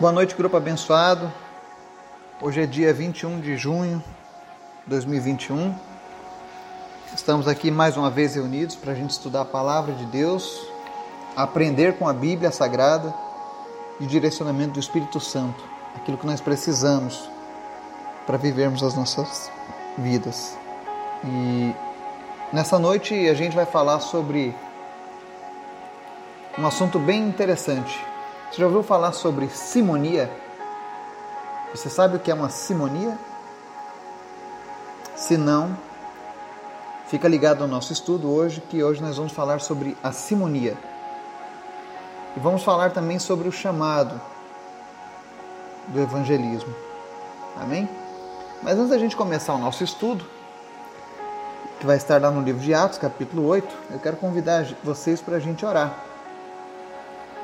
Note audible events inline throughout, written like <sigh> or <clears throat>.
Boa noite, grupo abençoado. Hoje é dia 21 de junho de 2021. Estamos aqui mais uma vez reunidos para a gente estudar a palavra de Deus, aprender com a Bíblia Sagrada e direcionamento do Espírito Santo, aquilo que nós precisamos para vivermos as nossas vidas. E nessa noite a gente vai falar sobre um assunto bem interessante você já ouviu falar sobre simonia? Você sabe o que é uma simonia? Se não, fica ligado ao nosso estudo hoje, que hoje nós vamos falar sobre a simonia. E vamos falar também sobre o chamado do evangelismo. Amém? Mas antes da gente começar o nosso estudo, que vai estar lá no livro de Atos, capítulo 8, eu quero convidar vocês para a gente orar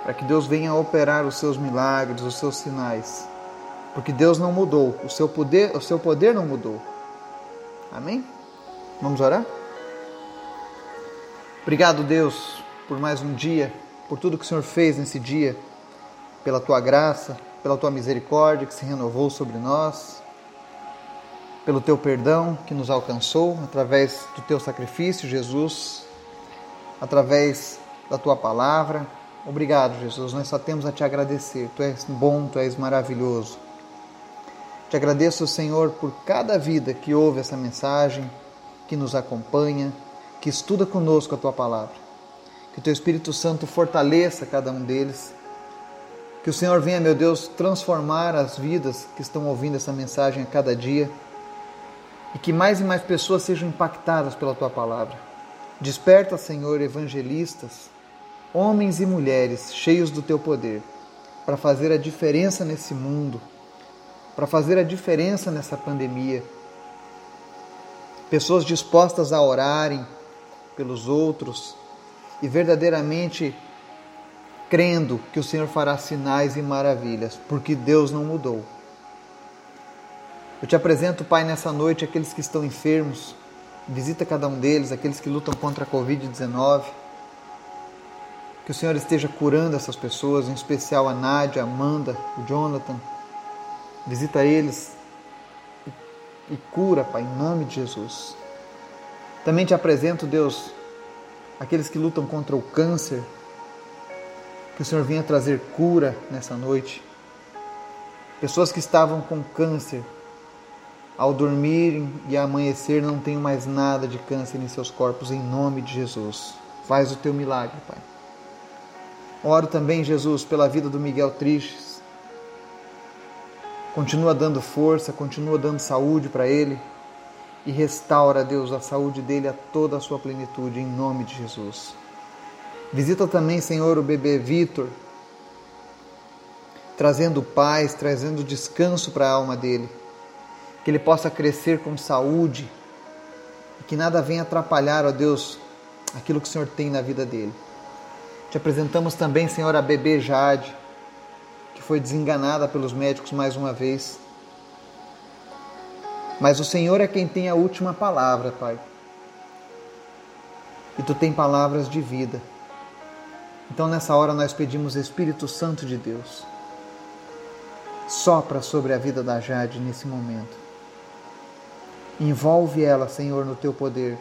para que Deus venha operar os seus milagres, os seus sinais. Porque Deus não mudou, o seu poder, o seu poder não mudou. Amém? Vamos orar? Obrigado, Deus, por mais um dia, por tudo que o Senhor fez nesse dia, pela tua graça, pela tua misericórdia que se renovou sobre nós, pelo teu perdão que nos alcançou através do teu sacrifício, Jesus, através da tua palavra Obrigado, Jesus. Nós só temos a te agradecer. Tu és bom, tu és maravilhoso. Te agradeço, Senhor, por cada vida que ouve essa mensagem, que nos acompanha, que estuda conosco a tua palavra. Que o teu Espírito Santo fortaleça cada um deles. Que o Senhor venha, meu Deus, transformar as vidas que estão ouvindo essa mensagem a cada dia. E que mais e mais pessoas sejam impactadas pela tua palavra. Desperta, Senhor, evangelistas, homens e mulheres cheios do teu poder, para fazer a diferença nesse mundo, para fazer a diferença nessa pandemia. Pessoas dispostas a orarem pelos outros e verdadeiramente crendo que o Senhor fará sinais e maravilhas, porque Deus não mudou. Eu te apresento, Pai, nessa noite aqueles que estão enfermos. Visita cada um deles, aqueles que lutam contra a Covid-19 que o Senhor esteja curando essas pessoas, em especial a Nádia, a Amanda, o Jonathan. Visita eles e cura, Pai, em nome de Jesus. Também te apresento, Deus, aqueles que lutam contra o câncer. Que o Senhor venha trazer cura nessa noite. Pessoas que estavam com câncer, ao dormirem e amanhecer, não tenham mais nada de câncer em seus corpos, em nome de Jesus. Faz o teu milagre, Pai. Oro também, Jesus, pela vida do Miguel Tristes. Continua dando força, continua dando saúde para ele e restaura, Deus, a saúde dele a toda a sua plenitude, em nome de Jesus. Visita também, Senhor, o bebê Vitor, trazendo paz, trazendo descanso para a alma dele. Que ele possa crescer com saúde e que nada venha atrapalhar, ó Deus, aquilo que o Senhor tem na vida dele. Te apresentamos também, Senhor, a bebê Jade, que foi desenganada pelos médicos mais uma vez. Mas o Senhor é quem tem a última palavra, Pai. E tu tem palavras de vida. Então nessa hora nós pedimos Espírito Santo de Deus. Sopra sobre a vida da Jade nesse momento. Envolve ela, Senhor, no teu poder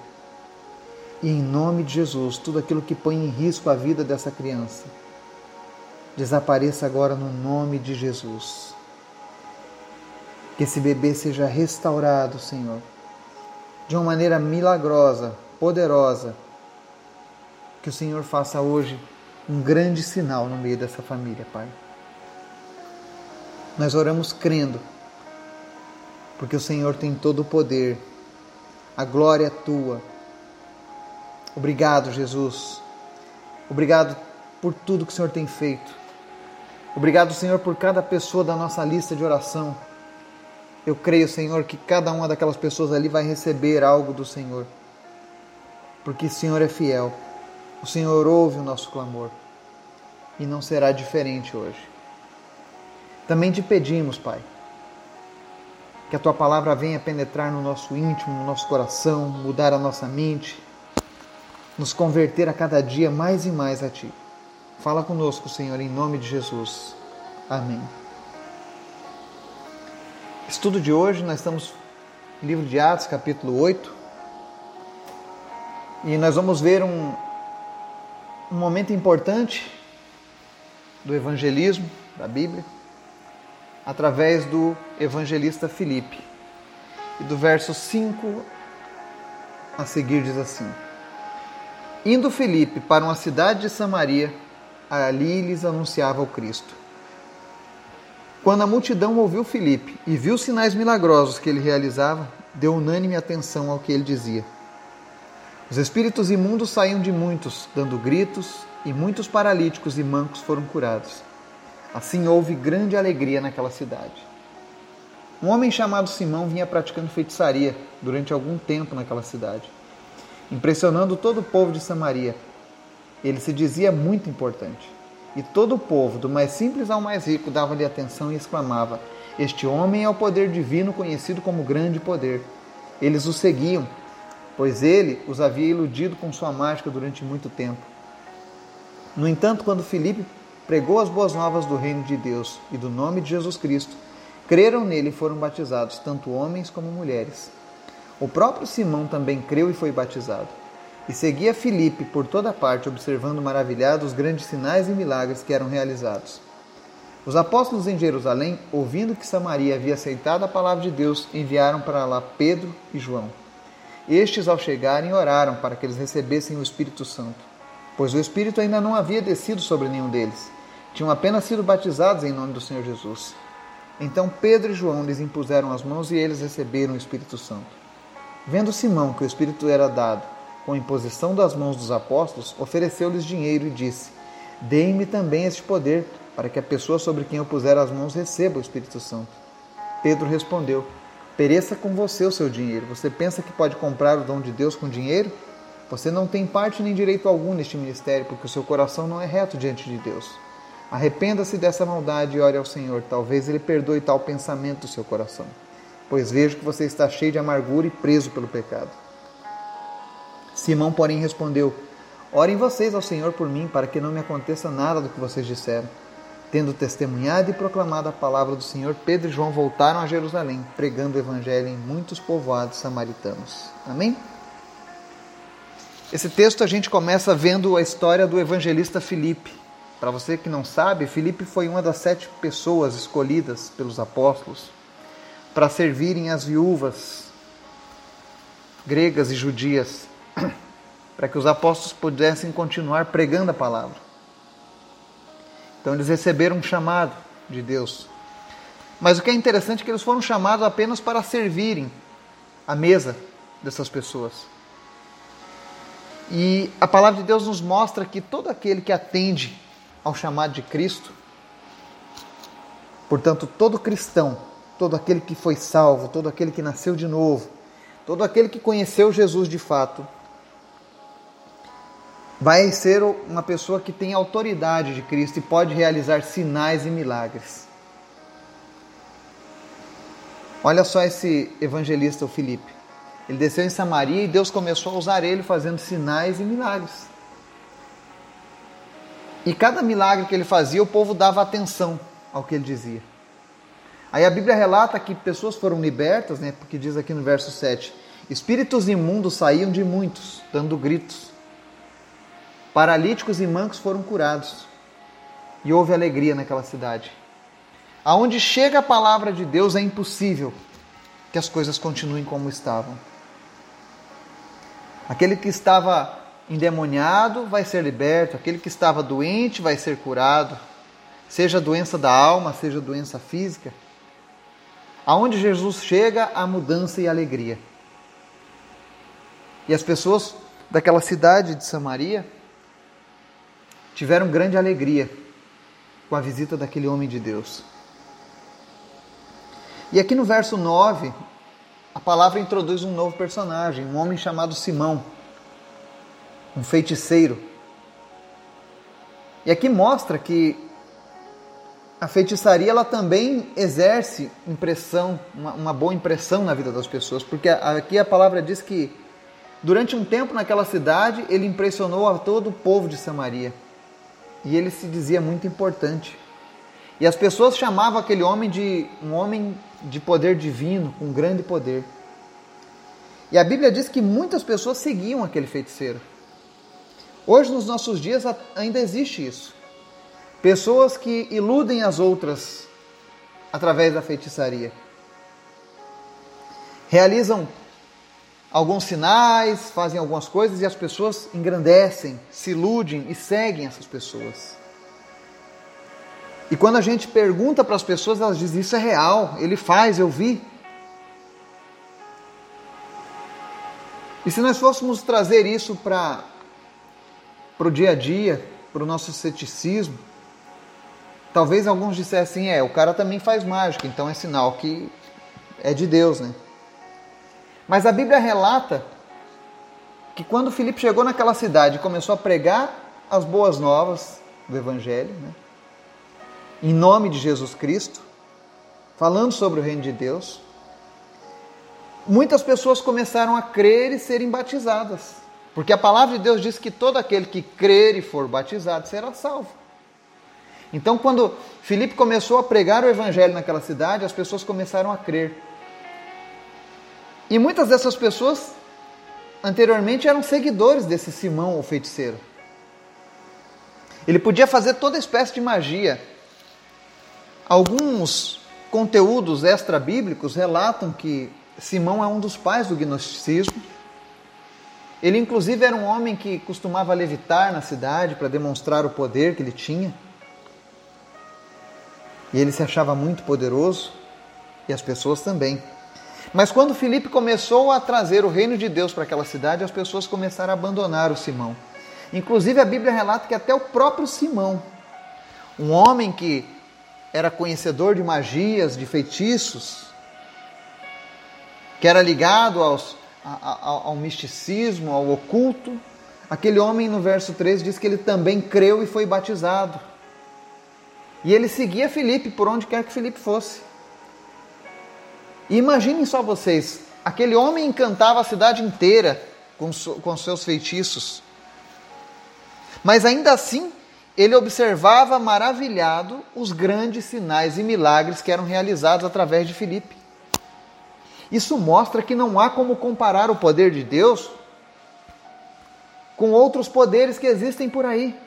e em nome de Jesus, tudo aquilo que põe em risco a vida dessa criança, desapareça agora no nome de Jesus. Que esse bebê seja restaurado, Senhor, de uma maneira milagrosa, poderosa. Que o Senhor faça hoje um grande sinal no meio dessa família, Pai. Nós oramos crendo, porque o Senhor tem todo o poder, a glória é tua Obrigado, Jesus. Obrigado por tudo que o Senhor tem feito. Obrigado, Senhor, por cada pessoa da nossa lista de oração. Eu creio, Senhor, que cada uma daquelas pessoas ali vai receber algo do Senhor. Porque o Senhor é fiel. O Senhor ouve o nosso clamor. E não será diferente hoje. Também te pedimos, Pai, que a tua palavra venha penetrar no nosso íntimo, no nosso coração, mudar a nossa mente nos converter a cada dia mais e mais a Ti. Fala conosco, Senhor, em nome de Jesus. Amém. estudo de hoje nós estamos no livro de Atos, capítulo 8, e nós vamos ver um, um momento importante do evangelismo da Bíblia através do evangelista Filipe. E do verso 5 a seguir diz assim: Indo Filipe para uma cidade de Samaria, ali lhes anunciava o Cristo. Quando a multidão ouviu Filipe e viu os sinais milagrosos que ele realizava, deu unânime atenção ao que ele dizia. Os espíritos imundos saíam de muitos, dando gritos, e muitos paralíticos e mancos foram curados. Assim houve grande alegria naquela cidade. Um homem chamado Simão vinha praticando feitiçaria durante algum tempo naquela cidade, impressionando todo o povo de Samaria. Ele se dizia muito importante. E todo o povo, do mais simples ao mais rico, dava-lhe atenção e exclamava: Este homem é o poder divino conhecido como grande poder. Eles o seguiam, pois ele os havia iludido com sua mágica durante muito tempo. No entanto, quando Filipe pregou as boas novas do reino de Deus e do nome de Jesus Cristo, creram nele e foram batizados, tanto homens como mulheres. O próprio Simão também creu e foi batizado. E seguia Filipe por toda parte, observando maravilhado os grandes sinais e milagres que eram realizados. Os apóstolos em Jerusalém, ouvindo que Samaria havia aceitado a palavra de Deus, enviaram para lá Pedro e João. Estes, ao chegarem, oraram para que eles recebessem o Espírito Santo, pois o Espírito ainda não havia descido sobre nenhum deles tinham apenas sido batizados em nome do Senhor Jesus. Então Pedro e João lhes impuseram as mãos e eles receberam o Espírito Santo. Vendo Simão que o Espírito era dado com a imposição das mãos dos apóstolos, ofereceu-lhes dinheiro e disse: Deem-me também este poder, para que a pessoa sobre quem eu puser as mãos receba o Espírito Santo. Pedro respondeu: Pereça com você o seu dinheiro. Você pensa que pode comprar o dom de Deus com dinheiro? Você não tem parte nem direito algum neste ministério, porque o seu coração não é reto diante de Deus. Arrependa-se dessa maldade e ore ao Senhor. Talvez Ele perdoe tal pensamento do seu coração, pois vejo que você está cheio de amargura e preso pelo pecado. Simão, porém, respondeu: Orem vocês ao Senhor por mim, para que não me aconteça nada do que vocês disseram. Tendo testemunhado e proclamado a palavra do Senhor, Pedro e João voltaram a Jerusalém, pregando o evangelho em muitos povoados samaritanos. Amém? Esse texto a gente começa vendo a história do evangelista Filipe. Para você que não sabe, Filipe foi uma das sete pessoas escolhidas pelos apóstolos para servirem as viúvas gregas e judias, <clears throat> para que os apóstolos pudessem continuar pregando a palavra. Então eles receberam um chamado de Deus. Mas o que é interessante é que eles foram chamados apenas para servirem a mesa dessas pessoas. E a palavra de Deus nos mostra que todo aquele que atende ao chamado de Cristo. Portanto, todo cristão, todo aquele que foi salvo, todo aquele que nasceu de novo, todo aquele que conheceu Jesus de fato, vai ser uma pessoa que tem autoridade de Cristo e pode realizar sinais e milagres. Olha só esse evangelista, o Filipe. Ele desceu em Samaria e Deus começou a usar ele fazendo sinais e milagres. E cada milagre que ele fazia, o povo dava atenção ao que ele dizia. Aí a Bíblia relata que pessoas foram libertas, né, porque diz aqui no verso 7: Espíritos imundos saíam de muitos, dando gritos. Paralíticos e mancos foram curados. E houve alegria naquela cidade. Aonde chega a palavra de Deus é impossível que as coisas continuem como estavam. Aquele que estava endemoniado vai ser liberto, aquele que estava doente vai ser curado, seja doença da alma, seja doença física. Aonde Jesus chega, há mudança e alegria. E as pessoas daquela cidade de Samaria tiveram grande alegria com a visita daquele homem de Deus. E aqui no verso 9, a palavra introduz um novo personagem, um homem chamado Simão um feiticeiro. E aqui mostra que a feitiçaria ela também exerce impressão, uma, uma, boa impressão na vida das pessoas, porque aqui a palavra diz que durante um tempo naquela cidade ele impressionou a todo o povo de Samaria e ele se dizia muito importante. E as pessoas chamavam aquele homem de um homem de poder divino, com grande poder. E a Bíblia diz que muitas pessoas seguiam aquele feiticeiro. Hoje, nos nossos dias, ainda existe isso. Pessoas que iludem as outras através da feitiçaria. Realizam alguns sinais, fazem algumas coisas e as pessoas engrandecem, se iludem e seguem essas pessoas. E quando a gente pergunta para as pessoas, elas dizem: Isso é real, ele faz, eu vi. E se nós fôssemos trazer isso para o dia a dia, para o nosso ceticismo, talvez alguns dissessem: É, o cara também faz mágica, então é sinal que é de Deus, né? Mas a Bíblia relata que quando Filipe chegou naquela cidade e começou a pregar as boas novas do Evangelho, né? em nome de Jesus Cristo, falando sobre o reino de Deus, muitas pessoas começaram a crer e serem batizadas. Porque a palavra de Deus diz que todo aquele que crer e for batizado será salvo. Então, quando Filipe começou a pregar o evangelho naquela cidade, as pessoas começaram a crer. E muitas dessas pessoas anteriormente eram seguidores desse Simão, o feiticeiro. Ele podia fazer toda espécie de magia, Alguns conteúdos extra-bíblicos relatam que Simão é um dos pais do gnosticismo. Ele, inclusive, era um homem que costumava levitar na cidade para demonstrar o poder que ele tinha. E ele se achava muito poderoso, e as pessoas também. Mas quando Filipe começou a trazer o reino de Deus para aquela cidade, as pessoas começaram a abandonar o Simão. Inclusive, a Bíblia relata que até o próprio Simão, um homem que era conhecedor de magias, de feitiços, que era ligado aos, ao, ao misticismo, ao oculto. Aquele homem, no verso 3, diz que ele também creu e foi batizado. E ele seguia Felipe por onde quer que Felipe fosse. E imaginem só vocês: aquele homem encantava a cidade inteira com, com seus feitiços. Mas ainda assim, ele observava maravilhado os grandes sinais e milagres que eram realizados através de Filipe. Isso mostra que não há como comparar o poder de Deus com outros poderes que existem por aí.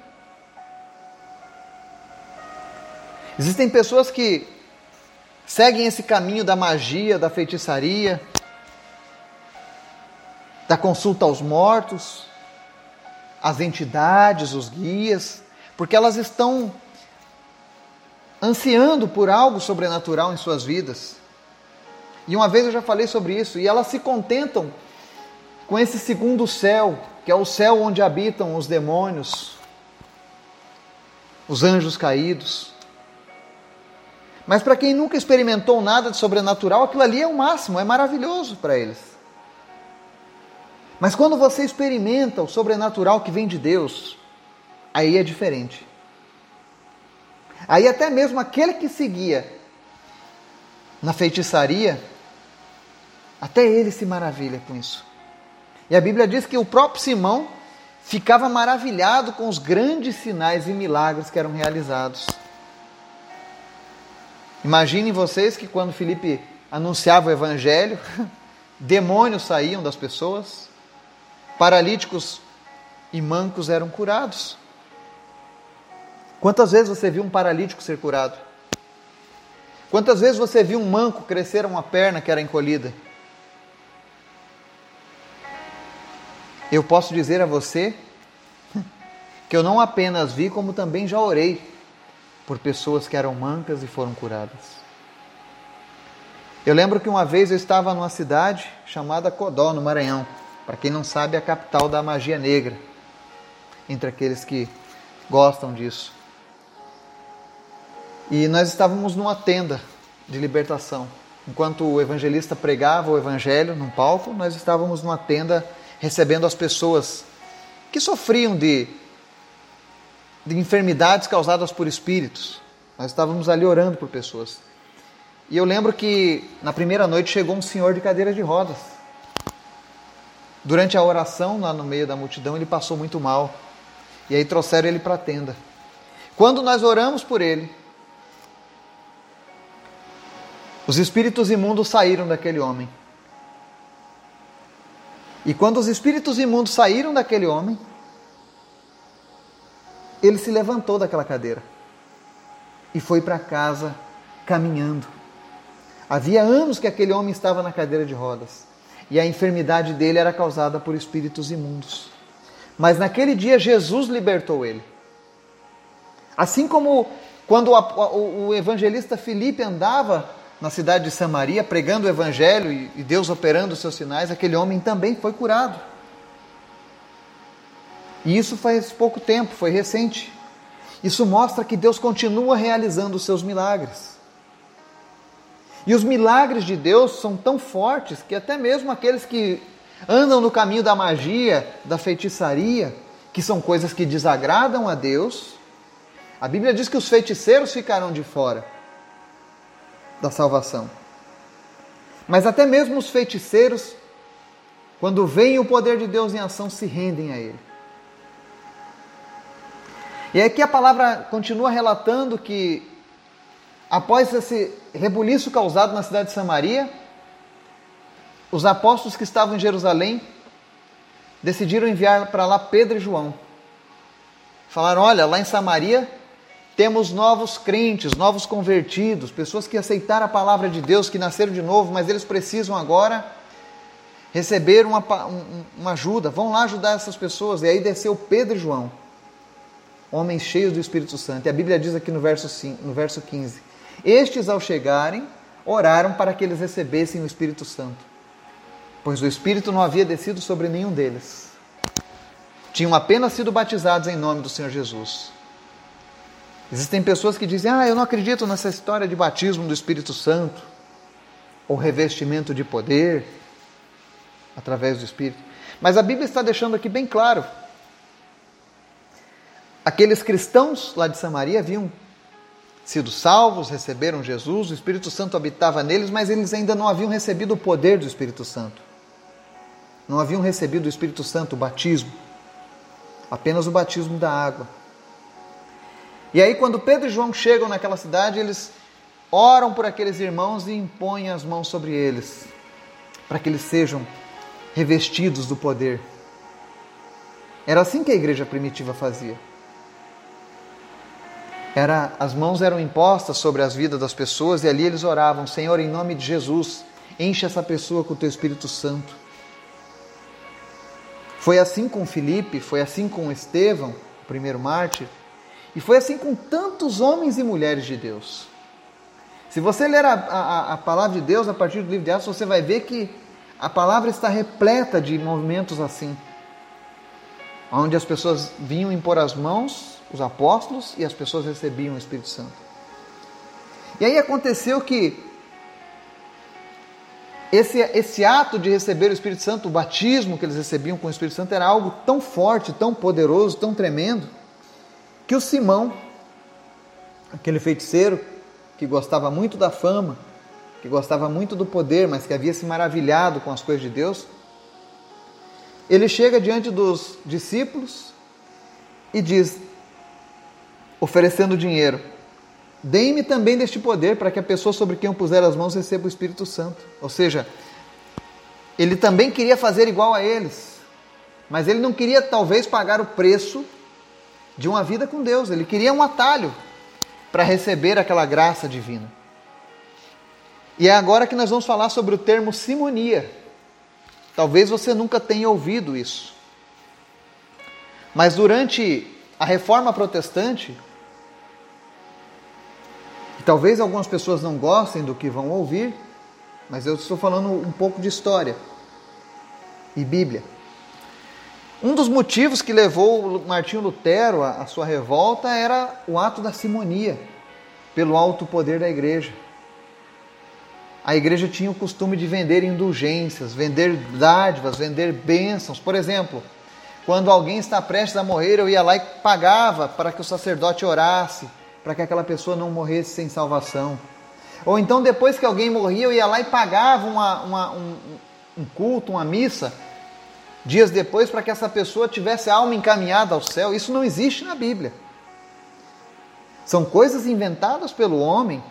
Existem pessoas que seguem esse caminho da magia, da feitiçaria, da consulta aos mortos, as entidades, os guias, porque elas estão ansiando por algo sobrenatural em suas vidas. E uma vez eu já falei sobre isso, e elas se contentam com esse segundo céu, que é o céu onde habitam os demônios, os anjos caídos. Mas para quem nunca experimentou nada de sobrenatural, aquilo ali é o máximo, é maravilhoso para eles. Mas quando você experimenta o sobrenatural que vem de Deus, aí é diferente. Aí até mesmo aquele que seguia na feitiçaria, até ele se maravilha com isso. E a Bíblia diz que o próprio Simão ficava maravilhado com os grandes sinais e milagres que eram realizados. Imaginem vocês que quando Felipe anunciava o evangelho, <laughs> demônios saíam das pessoas, paralíticos e mancos eram curados. Quantas vezes você viu um paralítico ser curado? Quantas vezes você viu um manco crescer uma perna que era encolhida? Eu posso dizer a você <laughs> que eu não apenas vi, como também já orei por pessoas que eram mancas e foram curadas. Eu lembro que uma vez eu estava numa cidade chamada Codó, no Maranhão. Para quem não sabe, é a capital da magia negra, entre aqueles que gostam disso. E nós estávamos numa tenda de libertação. Enquanto o evangelista pregava o evangelho num palco, nós estávamos numa tenda recebendo as pessoas que sofriam de, de enfermidades causadas por espíritos. Nós estávamos ali orando por pessoas. E eu lembro que na primeira noite chegou um senhor de cadeira de rodas. Durante a oração, lá no meio da multidão, ele passou muito mal. E aí trouxeram ele para a tenda. Quando nós oramos por ele, Os espíritos imundos saíram daquele homem. E quando os espíritos imundos saíram daquele homem, ele se levantou daquela cadeira e foi para casa caminhando. Havia anos que aquele homem estava na cadeira de rodas e a enfermidade dele era causada por espíritos imundos. Mas naquele dia Jesus libertou ele. Assim como quando o evangelista Filipe andava na cidade de Samaria pregando o evangelho e Deus operando os seus sinais, aquele homem também foi curado. E isso faz pouco tempo, foi recente. Isso mostra que Deus continua realizando os seus milagres. E os milagres de Deus são tão fortes que até mesmo aqueles que andam no caminho da magia, da feitiçaria, que são coisas que desagradam a Deus, a Bíblia diz que os feiticeiros ficarão de fora da salvação. Mas até mesmo os feiticeiros, quando veem o poder de Deus em ação, se rendem a Ele. E aqui a palavra continua relatando que Após esse rebuliço causado na cidade de Samaria, os apóstolos que estavam em Jerusalém decidiram enviar para lá Pedro e João. Falaram: olha, lá em Samaria temos novos crentes, novos convertidos, pessoas que aceitaram a palavra de Deus, que nasceram de novo, mas eles precisam agora receber uma, uma ajuda. Vão lá ajudar essas pessoas. E aí desceu Pedro e João, homens cheios do Espírito Santo. E a Bíblia diz aqui no verso, 5, no verso 15: estes, ao chegarem, oraram para que eles recebessem o Espírito Santo, pois o Espírito não havia descido sobre nenhum deles. Tinham apenas sido batizados em nome do Senhor Jesus. Existem pessoas que dizem: Ah, eu não acredito nessa história de batismo do Espírito Santo, ou revestimento de poder através do Espírito. Mas a Bíblia está deixando aqui bem claro. Aqueles cristãos lá de Samaria haviam sido salvos, receberam Jesus, o Espírito Santo habitava neles, mas eles ainda não haviam recebido o poder do Espírito Santo. Não haviam recebido o Espírito Santo, o batismo. Apenas o batismo da água. E aí, quando Pedro e João chegam naquela cidade, eles oram por aqueles irmãos e impõem as mãos sobre eles, para que eles sejam revestidos do poder. Era assim que a igreja primitiva fazia. Era, as mãos eram impostas sobre as vidas das pessoas e ali eles oravam: Senhor, em nome de Jesus, enche essa pessoa com o teu Espírito Santo. Foi assim com Filipe, foi assim com Estevão, o primeiro mártir, e foi assim com tantos homens e mulheres de Deus. Se você ler a, a, a palavra de Deus a partir do livro de Atos, você vai ver que a palavra está repleta de movimentos assim, onde as pessoas vinham impor as mãos os apóstolos e as pessoas recebiam o Espírito Santo. E aí aconteceu que esse, esse ato de receber o Espírito Santo, o batismo que eles recebiam com o Espírito Santo, era algo tão forte, tão poderoso, tão tremendo, que o Simão, aquele feiticeiro que gostava muito da fama, que gostava muito do poder, mas que havia se maravilhado com as coisas de Deus, ele chega diante dos discípulos e diz: oferecendo dinheiro. Deem-me também deste poder para que a pessoa sobre quem eu puser as mãos receba o Espírito Santo. Ou seja, ele também queria fazer igual a eles, mas ele não queria talvez pagar o preço de uma vida com Deus, ele queria um atalho para receber aquela graça divina. E é agora que nós vamos falar sobre o termo simonia. Talvez você nunca tenha ouvido isso. Mas durante a reforma protestante, talvez algumas pessoas não gostem do que vão ouvir, mas eu estou falando um pouco de história e Bíblia. Um dos motivos que levou Martinho Lutero à sua revolta era o ato da simonia, pelo alto poder da igreja. A igreja tinha o costume de vender indulgências, vender dádivas, vender bênçãos. Por exemplo, quando alguém está prestes a morrer, eu ia lá e pagava para que o sacerdote orasse para que aquela pessoa não morresse sem salvação. Ou então, depois que alguém morria, eu ia lá e pagava uma, uma, um, um culto, uma missa, dias depois, para que essa pessoa tivesse a alma encaminhada ao céu. Isso não existe na Bíblia. São coisas inventadas pelo homem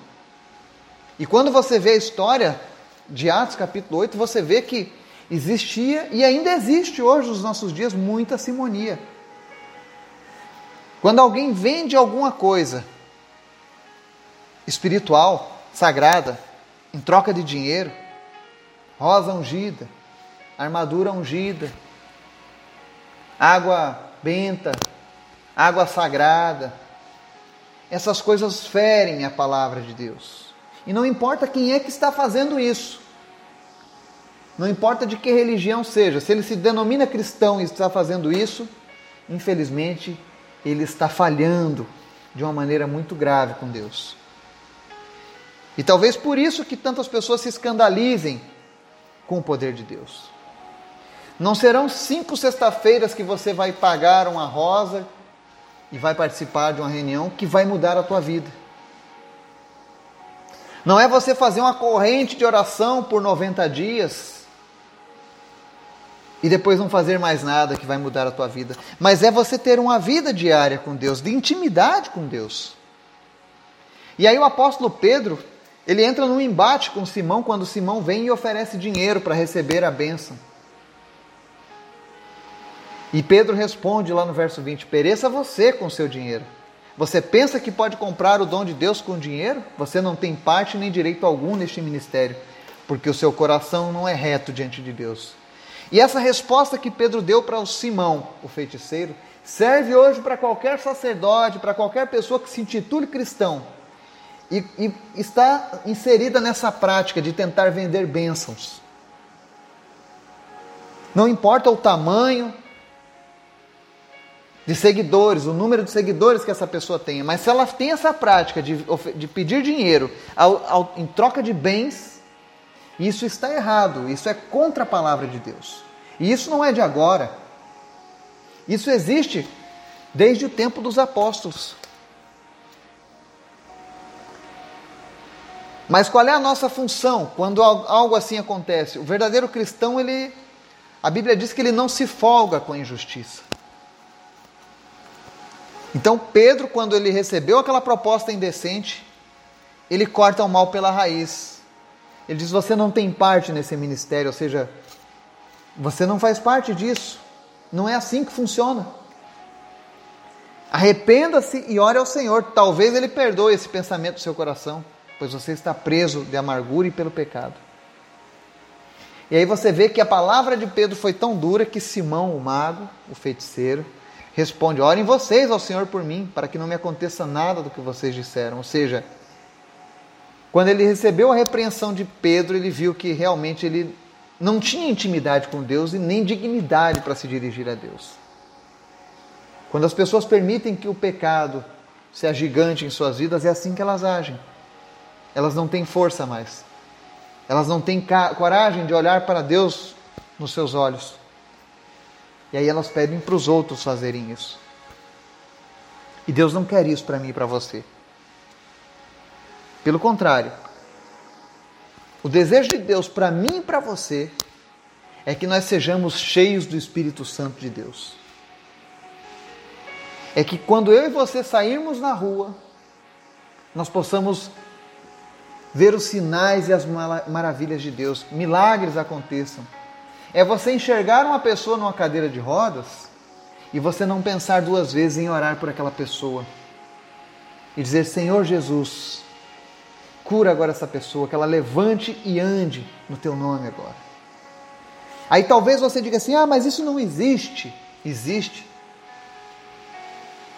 E quando você vê a história de Atos capítulo 8, você vê que existia e ainda existe hoje nos nossos dias muita simonia. Quando alguém vende alguma coisa espiritual, sagrada, em troca de dinheiro, rosa ungida, armadura ungida, água benta, água sagrada, essas coisas ferem a palavra de Deus. E não importa quem é que está fazendo isso. Não importa de que religião seja, se ele se denomina cristão e está fazendo isso, infelizmente ele está falhando de uma maneira muito grave com Deus. E talvez por isso que tantas pessoas se escandalizem com o poder de Deus. Não serão cinco sexta-feiras que você vai pagar uma rosa e vai participar de uma reunião que vai mudar a tua vida. Não é você fazer uma corrente de oração por 90 dias e depois não fazer mais nada que vai mudar a tua vida, mas é você ter uma vida diária com Deus, de intimidade com Deus. E aí o apóstolo Pedro, ele entra num embate com Simão quando Simão vem e oferece dinheiro para receber a bênção. E Pedro responde lá no verso 20: Pereça você com seu dinheiro. Você pensa que pode comprar o dom de Deus com dinheiro? Você não tem parte nem direito algum neste ministério, porque o seu coração não é reto diante de Deus. E essa resposta que Pedro deu para o Simão, o feiticeiro, serve hoje para qualquer sacerdote, para qualquer pessoa que se intitule cristão e, e está inserida nessa prática de tentar vender bênçãos. Não importa o tamanho, de seguidores, o número de seguidores que essa pessoa tenha, mas se ela tem essa prática de, de pedir dinheiro ao, ao, em troca de bens, isso está errado, isso é contra a palavra de Deus. E isso não é de agora. Isso existe desde o tempo dos apóstolos. Mas qual é a nossa função quando algo assim acontece? O verdadeiro cristão, ele a Bíblia diz que ele não se folga com a injustiça. Então Pedro, quando ele recebeu aquela proposta indecente, ele corta o mal pela raiz. Ele diz: Você não tem parte nesse ministério, ou seja, você não faz parte disso. Não é assim que funciona. Arrependa-se e ore ao Senhor. Talvez Ele perdoe esse pensamento do seu coração, pois você está preso de amargura e pelo pecado. E aí você vê que a palavra de Pedro foi tão dura que Simão, o mago, o feiticeiro, responde: Orem vocês ao Senhor por mim, para que não me aconteça nada do que vocês disseram. Ou seja, quando ele recebeu a repreensão de Pedro, ele viu que realmente ele não tinha intimidade com Deus e nem dignidade para se dirigir a Deus. Quando as pessoas permitem que o pecado se agigante em suas vidas, é assim que elas agem. Elas não têm força mais. Elas não têm coragem de olhar para Deus nos seus olhos. E aí elas pedem para os outros fazerem isso. E Deus não quer isso para mim e para você. Pelo contrário, o desejo de Deus para mim e para você é que nós sejamos cheios do Espírito Santo de Deus. É que quando eu e você sairmos na rua, nós possamos ver os sinais e as maravilhas de Deus, milagres aconteçam é você enxergar uma pessoa numa cadeira de rodas e você não pensar duas vezes em orar por aquela pessoa e dizer: Senhor Jesus, cura agora essa pessoa, que ela levante e ande no teu nome agora. Aí talvez você diga assim: ah, mas isso não existe. Existe.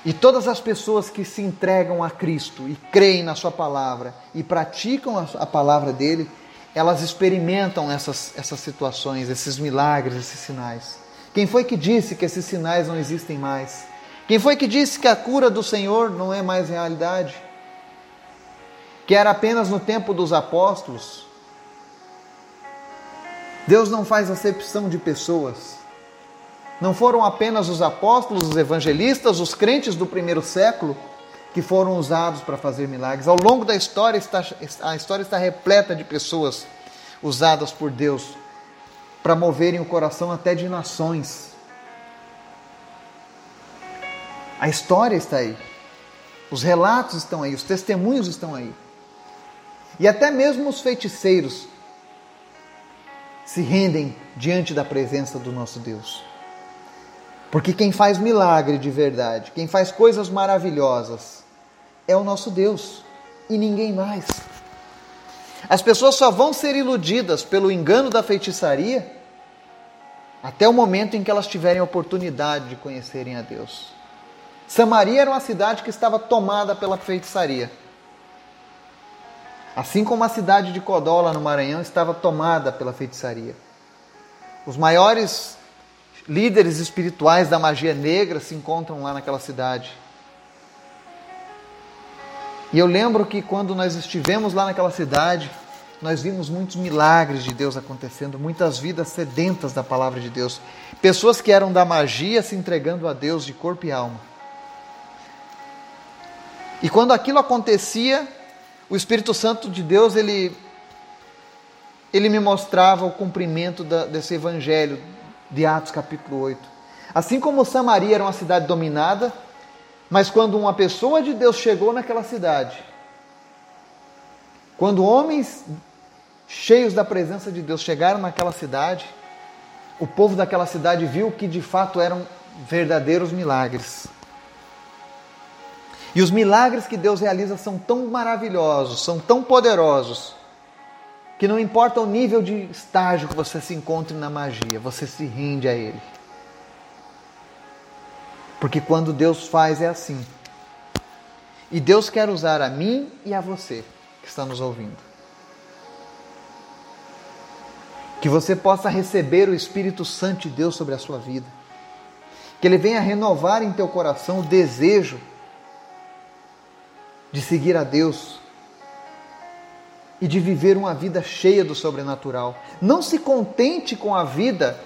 E todas as pessoas que se entregam a Cristo e creem na Sua palavra e praticam a palavra dele, elas experimentam essas, essas situações, esses milagres, esses sinais. Quem foi que disse que esses sinais não existem mais? Quem foi que disse que a cura do Senhor não é mais realidade? Que era apenas no tempo dos apóstolos? Deus não faz acepção de pessoas. Não foram apenas os apóstolos, os evangelistas, os crentes do primeiro século que foram usados para fazer milagres. Ao longo da história, está, a história está repleta de pessoas usadas por Deus para moverem o coração até de nações. A história está aí. Os relatos estão aí, os testemunhos estão aí. E até mesmo os feiticeiros se rendem diante da presença do nosso Deus. Porque quem faz milagre de verdade, quem faz coisas maravilhosas, é o nosso Deus e ninguém mais. As pessoas só vão ser iludidas pelo engano da feitiçaria até o momento em que elas tiverem a oportunidade de conhecerem a Deus. Samaria era uma cidade que estava tomada pela feitiçaria. Assim como a cidade de Codola, no Maranhão, estava tomada pela feitiçaria. Os maiores líderes espirituais da magia negra se encontram lá naquela cidade. E eu lembro que quando nós estivemos lá naquela cidade, nós vimos muitos milagres de Deus acontecendo, muitas vidas sedentas da palavra de Deus, pessoas que eram da magia se entregando a Deus de corpo e alma. E quando aquilo acontecia, o Espírito Santo de Deus, ele, ele me mostrava o cumprimento da, desse evangelho de Atos capítulo 8. Assim como Samaria era uma cidade dominada, mas quando uma pessoa de Deus chegou naquela cidade, quando homens cheios da presença de Deus chegaram naquela cidade, o povo daquela cidade viu que de fato eram verdadeiros milagres. E os milagres que Deus realiza são tão maravilhosos, são tão poderosos, que não importa o nível de estágio que você se encontre na magia, você se rende a Ele. Porque quando Deus faz é assim. E Deus quer usar a mim e a você que está nos ouvindo. Que você possa receber o Espírito Santo de Deus sobre a sua vida. Que Ele venha renovar em teu coração o desejo de seguir a Deus e de viver uma vida cheia do sobrenatural. Não se contente com a vida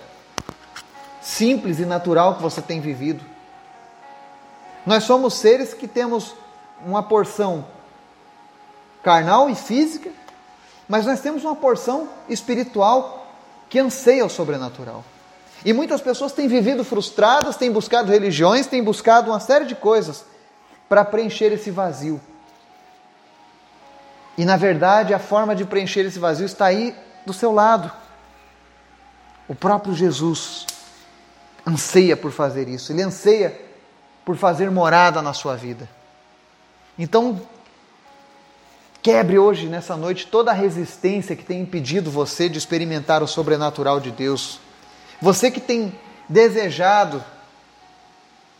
simples e natural que você tem vivido. Nós somos seres que temos uma porção carnal e física, mas nós temos uma porção espiritual que anseia o sobrenatural. E muitas pessoas têm vivido frustradas, têm buscado religiões, têm buscado uma série de coisas para preencher esse vazio. E na verdade, a forma de preencher esse vazio está aí do seu lado. O próprio Jesus anseia por fazer isso, ele anseia por fazer morada na sua vida. Então, quebre hoje, nessa noite, toda a resistência que tem impedido você de experimentar o sobrenatural de Deus. Você que tem desejado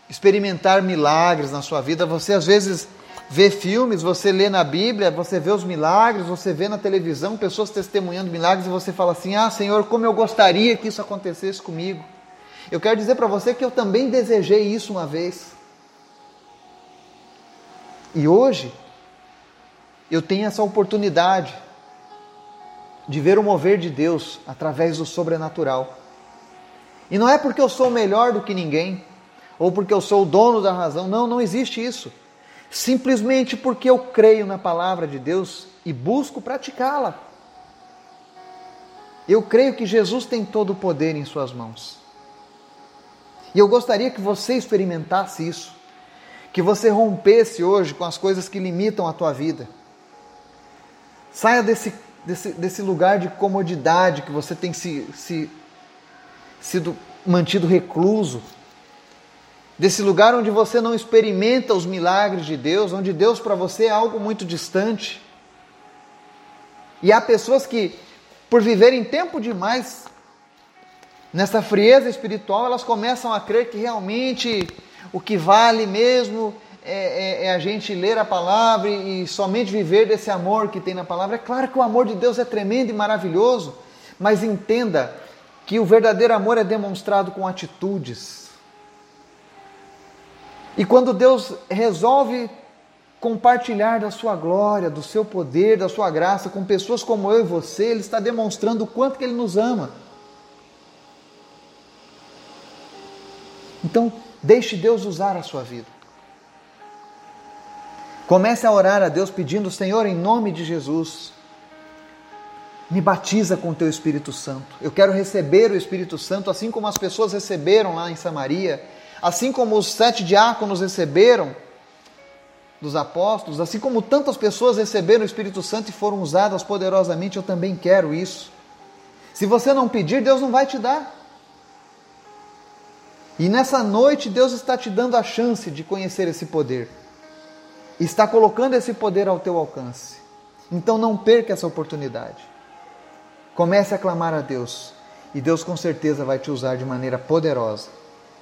experimentar milagres na sua vida, você às vezes vê filmes, você lê na Bíblia, você vê os milagres, você vê na televisão pessoas testemunhando milagres e você fala assim: Ah, Senhor, como eu gostaria que isso acontecesse comigo. Eu quero dizer para você que eu também desejei isso uma vez. E hoje, eu tenho essa oportunidade de ver o mover de Deus através do sobrenatural. E não é porque eu sou melhor do que ninguém, ou porque eu sou o dono da razão. Não, não existe isso simplesmente porque eu creio na palavra de Deus e busco praticá-la. Eu creio que Jesus tem todo o poder em Suas mãos. E eu gostaria que você experimentasse isso, que você rompesse hoje com as coisas que limitam a tua vida. Saia desse, desse, desse lugar de comodidade que você tem se, se, sido mantido recluso desse lugar onde você não experimenta os milagres de Deus, onde Deus para você é algo muito distante. E há pessoas que, por viverem tempo demais nessa frieza espiritual, elas começam a crer que realmente o que vale mesmo é, é, é, a gente ler a palavra e somente viver desse amor que tem na palavra. É claro que o amor de Deus é tremendo e maravilhoso, mas entenda que o verdadeiro amor é demonstrado com atitudes e quando Deus resolve compartilhar da sua glória, do seu poder, da sua graça com pessoas como eu e você, Ele está demonstrando o quanto que Ele nos ama. Então, deixe Deus usar a sua vida. Comece a orar a Deus pedindo, Senhor, em nome de Jesus, me batiza com o teu Espírito Santo. Eu quero receber o Espírito Santo, assim como as pessoas receberam lá em Samaria Assim como os sete diáconos receberam dos apóstolos, assim como tantas pessoas receberam o Espírito Santo e foram usadas poderosamente, eu também quero isso. Se você não pedir, Deus não vai te dar. E nessa noite, Deus está te dando a chance de conhecer esse poder. Está colocando esse poder ao teu alcance. Então não perca essa oportunidade. Comece a clamar a Deus. E Deus com certeza vai te usar de maneira poderosa.